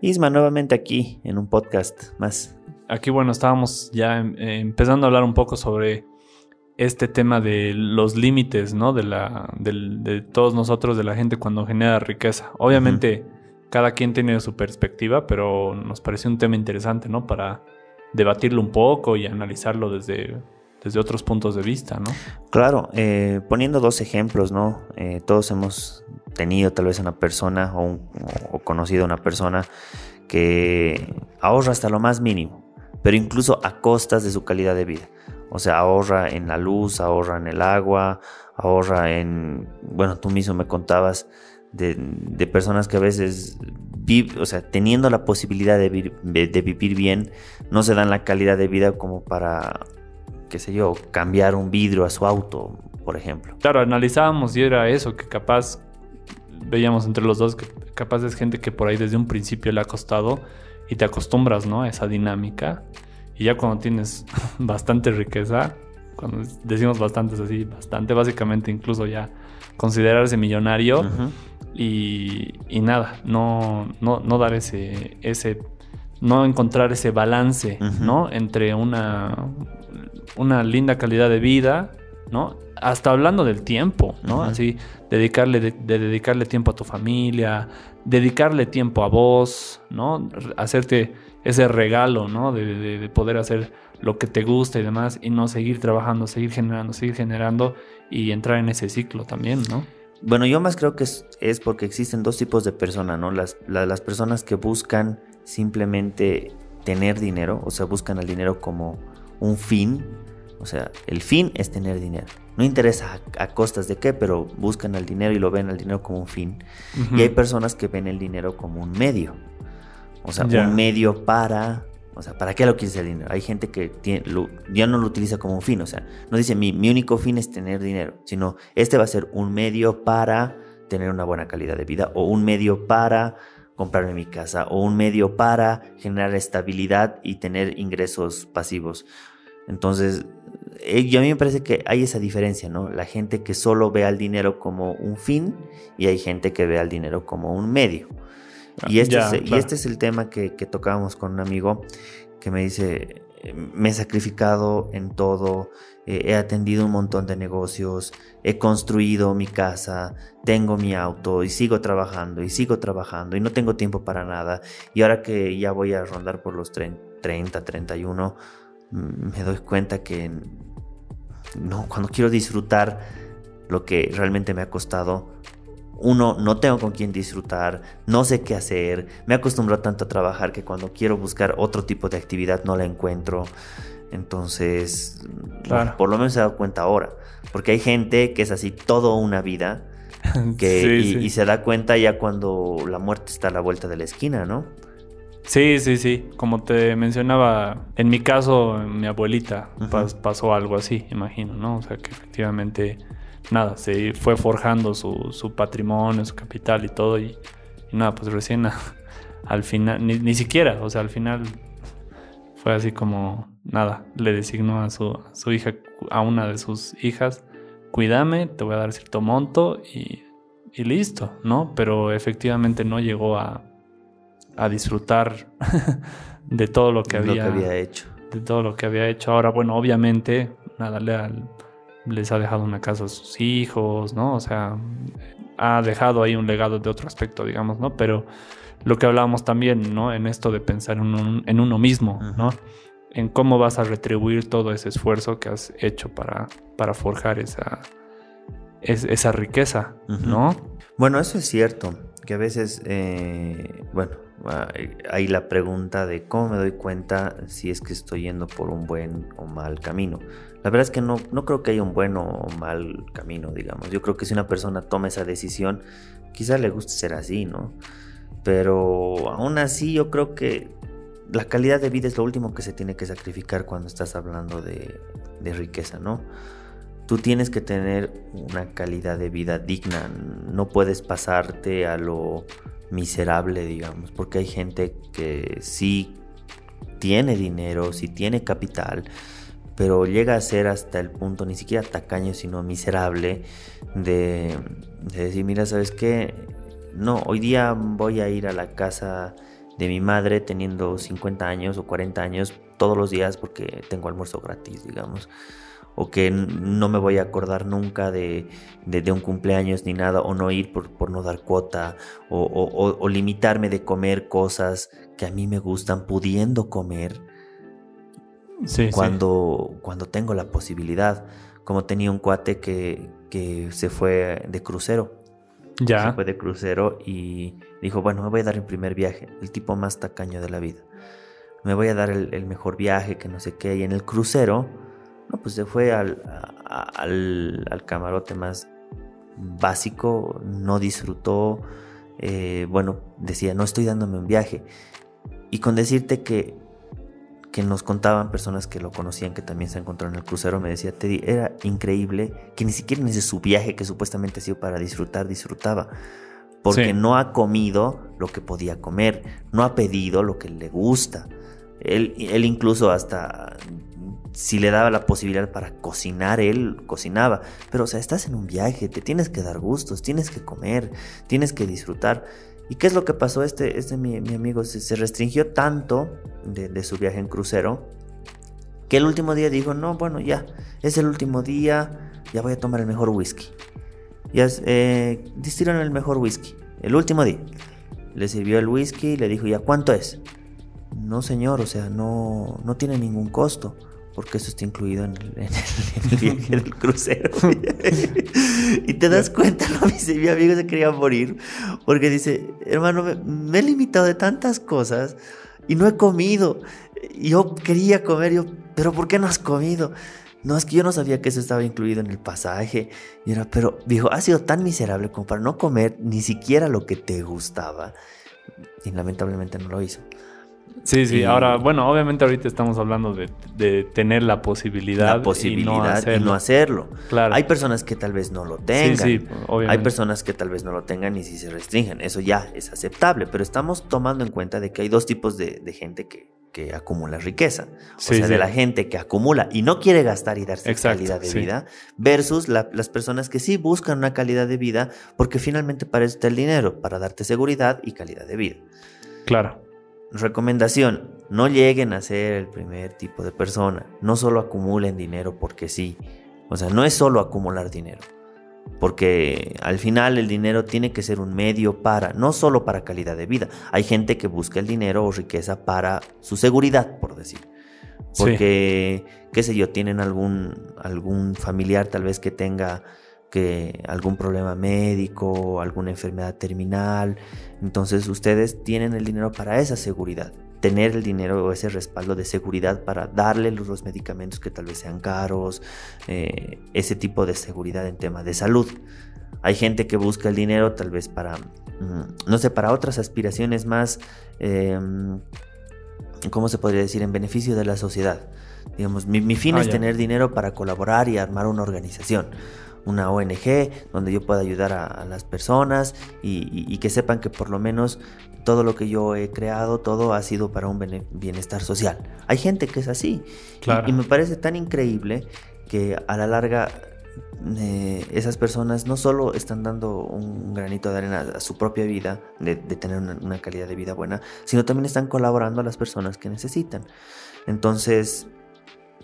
Isma, nuevamente aquí en un podcast más. Aquí, bueno, estábamos ya em, empezando a hablar un poco sobre este tema de los límites, ¿no? De, la, de todos nosotros, de la gente cuando genera riqueza. Obviamente, cada quien tiene su perspectiva, pero nos parece un tema interesante, ¿no? Para debatirlo un poco y analizarlo desde, desde otros puntos de vista, ¿no? Claro, eh, poniendo dos ejemplos, ¿no? Eh, todos hemos tenido tal vez una persona o, conocido a una persona que ahorra hasta lo más mínimo, pero incluso a costas de su calidad de vida. O sea, ahorra en la luz, ahorra en el agua, ahorra en, bueno, tú mismo me contabas de, personas que a veces, o sea, teniendo la posibilidad de, de, vivir bien, no se dan la calidad de vida como para, qué sé yo, cambiar un vidrio a su auto, por ejemplo. Claro, analizábamos y era eso, que capaz, veíamos entre los dos, que capaz es gente que por ahí desde un principio le ha costado y te acostumbras, ¿no? A esa dinámica y ya cuando tienes bastante riqueza, cuando decimos bastante es así, bastante, básicamente incluso ya considerarse millonario y, nada, no, no, no, dar ese, ese, no encontrar ese balance, ¿no? Entre una, una linda calidad de vida, ¿no? Hasta hablando del tiempo, ¿no? Así, dedicarle, de, dedicarle tiempo a tu familia, dedicarle tiempo a vos, ¿no? Hacerte ese regalo, ¿no? De, poder hacer lo que te gusta y demás y no seguir trabajando, seguir generando, seguir generando y entrar en ese ciclo también, ¿no? Bueno, yo más creo que es, porque existen dos tipos de personas, ¿no? Las, las personas que buscan simplemente tener dinero, o sea, buscan el dinero como un fin, o sea, el fin es tener dinero. No interesa a, costas de qué, pero buscan el dinero y lo ven el dinero como un fin. Y hay personas que ven el dinero como un medio. O sea, un medio para... O sea, ¿para qué lo quieres el dinero? Hay gente que tiene, ya no lo utiliza como un fin. O sea, no dice mi, mi único fin es tener dinero, sino este va a ser un medio para tener una buena calidad de vida o un medio para comprarme mi casa o un medio para generar estabilidad y tener ingresos pasivos. Entonces, eh, a mí me parece que hay esa diferencia, ¿no? La gente que solo ve al dinero como un fin y hay gente que ve al dinero como un medio. Y este, es, y este es el tema que, que tocábamos con un amigo que me dice, me he sacrificado en todo, eh, he atendido un montón de negocios, he construido mi casa, tengo mi auto y sigo trabajando y sigo trabajando y no tengo tiempo para nada. Y ahora que ya voy a rondar por los 30, 31, mm, me doy cuenta que no, cuando quiero disfrutar lo que realmente me ha costado, uno, no tengo con quién disfrutar, no sé qué hacer, me acostumbro tanto a trabajar que cuando quiero buscar otro tipo de actividad no la encuentro. Entonces, por lo menos se he dado cuenta ahora, porque hay gente que es así toda una vida que, y, se da cuenta ya cuando la muerte está a la vuelta de la esquina, ¿no? Sí, sí, sí. Como te mencionaba, en mi caso, mi abuelita pasó algo así, imagino, ¿no? O sea, que efectivamente nada, se fue forjando su, patrimonio, su capital y todo. Y, nada, pues recién al final, ni, siquiera, o sea, al final fue así como, nada, le designó a su, su hija, a una de sus hijas, cuídame, te voy a dar cierto monto y, y listo, ¿no? Pero efectivamente no llegó a, a disfrutar de todo lo que, había, lo que había hecho. De todo lo que había hecho. Ahora, bueno, obviamente, nada, le, les ha dejado una casa a sus hijos, ¿no? O sea, ha dejado ahí un legado de otro aspecto, digamos, ¿no? Pero lo que hablábamos también, ¿no? En esto de pensar en, uno mismo, ¿no? En cómo vas a retribuir todo ese esfuerzo que has hecho para, para forjar esa, esa riqueza, ¿no? Bueno, eso es cierto, que a veces, eh, bueno, hay la pregunta de cómo me doy cuenta si es que estoy yendo por un buen o mal camino. La verdad es que no, no creo que haya un buen o mal camino, digamos. Yo creo que si una persona toma esa decisión, quizás le guste ser así, ¿no? Pero aún así yo creo que la calidad de vida es lo último que se tiene que sacrificar cuando estás hablando de, de riqueza, ¿no? Tú tienes que tener una calidad de vida digna, no puedes pasarte a lo miserable, digamos, porque hay gente que sí tiene dinero, sí tiene capital, pero llega a ser hasta el punto ni siquiera tacaño, sino miserable de, decir, mira, ¿sabes qué? No, hoy día voy a ir a la casa de mi madre teniendo 50 años o 40 años todos los días porque tengo almuerzo gratis, digamos. O que no me voy a acordar nunca de, un cumpleaños ni nada, o no ir por, no dar cuota, o, limitarme de comer cosas que a mí me gustan, pudiendo comer cuando, cuando tengo la posibilidad. Como tenía un cuate que, que se fue de crucero. Ya. Se fue de crucero y dijo, bueno, me voy a dar el primer viaje, el tipo más tacaño de la vida. Me voy a dar el, mejor viaje, que no sé qué. Y en el crucero, no, pues se fue al, al, camarote más básico, no disfrutó. Eh, bueno, decía, no estoy dándome un viaje. Y con decirte que que nos contaban personas que lo conocían, que también se encontró en el crucero, me decía, Teddy, era increíble que ni siquiera en ese su viaje que supuestamente ha sido para disfrutar, disfrutaba. Porque no ha comido lo que podía comer, no ha pedido lo que le gusta. Él, él incluso hasta si le daba la posibilidad para cocinar, él cocinaba. Pero, o sea, estás en un viaje, te tienes que dar gustos, tienes que comer, tienes que disfrutar. ¿Y qué es lo que pasó? Este, este mi, amigo se, restringió tanto de, su viaje en crucero que el último día dijo, no, bueno, ya, es el último día, ya voy a tomar el mejor whisky. Ya eh, el mejor whisky, el último día. Le sirvió el whisky y le dijo, ¿ya cuánto es? No, señor, o sea, no, no tiene ningún costo porque eso está incluido en el, viaje del crucero. y te das cuenta, ¿no? mi amigo se quería morir, porque dice, hermano, me, he limitado de tantas cosas y no he comido. Yo quería comer, yo, pero ¿por qué no has comido? No, es que yo no sabía que eso estaba incluido en el pasaje. Y era, pero dijo, ha sido tan miserable como para no comer ni siquiera lo que te gustaba. Y lamentablemente no lo hizo. Sí, sí. Ahora, bueno, obviamente ahorita estamos hablando de, tener la posibilidad, la posibilidad y no hacerlo. Claro. Hay personas que tal vez no lo tengan. Sí, sí, obviamente. Hay personas que tal vez no lo tengan y si se restringen. Eso ya es aceptable. Pero estamos tomando en cuenta de que hay dos tipos de, gente que, acumula riqueza. O sea, de la gente que acumula y no quiere gastar y darse calidad de vida, versus las personas que sí buscan una calidad de vida porque finalmente para eso está el dinero, para darte seguridad y calidad de vida. Claro. Recomendación, no lleguen a ser el primer tipo de persona. No solo acumulen dinero porque sí. O sea, no es solo acumular dinero. Porque al final el dinero tiene que ser un medio para, no solo para calidad de vida. Hay gente que busca el dinero o riqueza para su seguridad, por decir. Porque, qué sé yo, tienen algún, algún familiar tal vez que tenga que algún problema médico, alguna enfermedad terminal. Entonces ustedes tienen el dinero para esa seguridad. Tener el dinero o ese respaldo de seguridad para darle los, medicamentos que tal vez sean caros, eh, ese tipo de seguridad en tema de salud. Hay gente que busca el dinero tal vez para, mm, no sé, para otras aspiraciones más, em, ¿cómo se podría decir? En beneficio de la sociedad. Digamos, mi, fin ah, es tener dinero para colaborar y armar una organización una ONG donde yo pueda ayudar a, las personas y, que sepan que por lo menos todo lo que yo he creado, todo ha sido para un bienestar social. Hay gente que es así. Y, me parece tan increíble que a la larga eh, esas personas no solo están dando un granito de arena a su propia vida, de, tener una, calidad de vida buena, sino también están colaborando a las personas que necesitan. Entonces,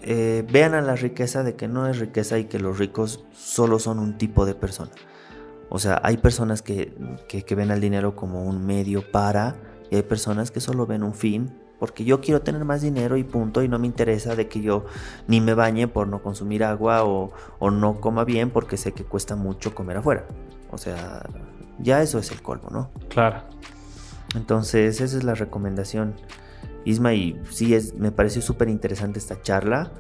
eh, vean a la riqueza de que no es riqueza y que los ricos solo son un tipo de persona. O sea, hay personas que, ven al dinero como un medio para y hay personas que solo ven un fin porque yo quiero tener más dinero y punto y no me interesa de que yo ni me bañe por no consumir agua o, o no coma bien porque sé que cuesta mucho comer afuera. O sea, ya eso es el colmo, ¿no? Claro. Entonces, esa es la recomendación. Isma, y sí, es, me pareció súper interesante esta charla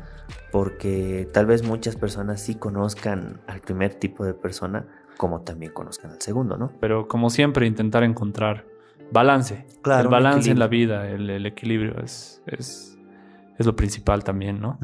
porque tal vez muchas personas sí conozcan al primer tipo de persona como también conozcan al segundo, ¿no? Pero como siempre, intentar encontrar balance. Claro, el balance en la vida, el, equilibrio es, es, es, lo principal también, ¿no?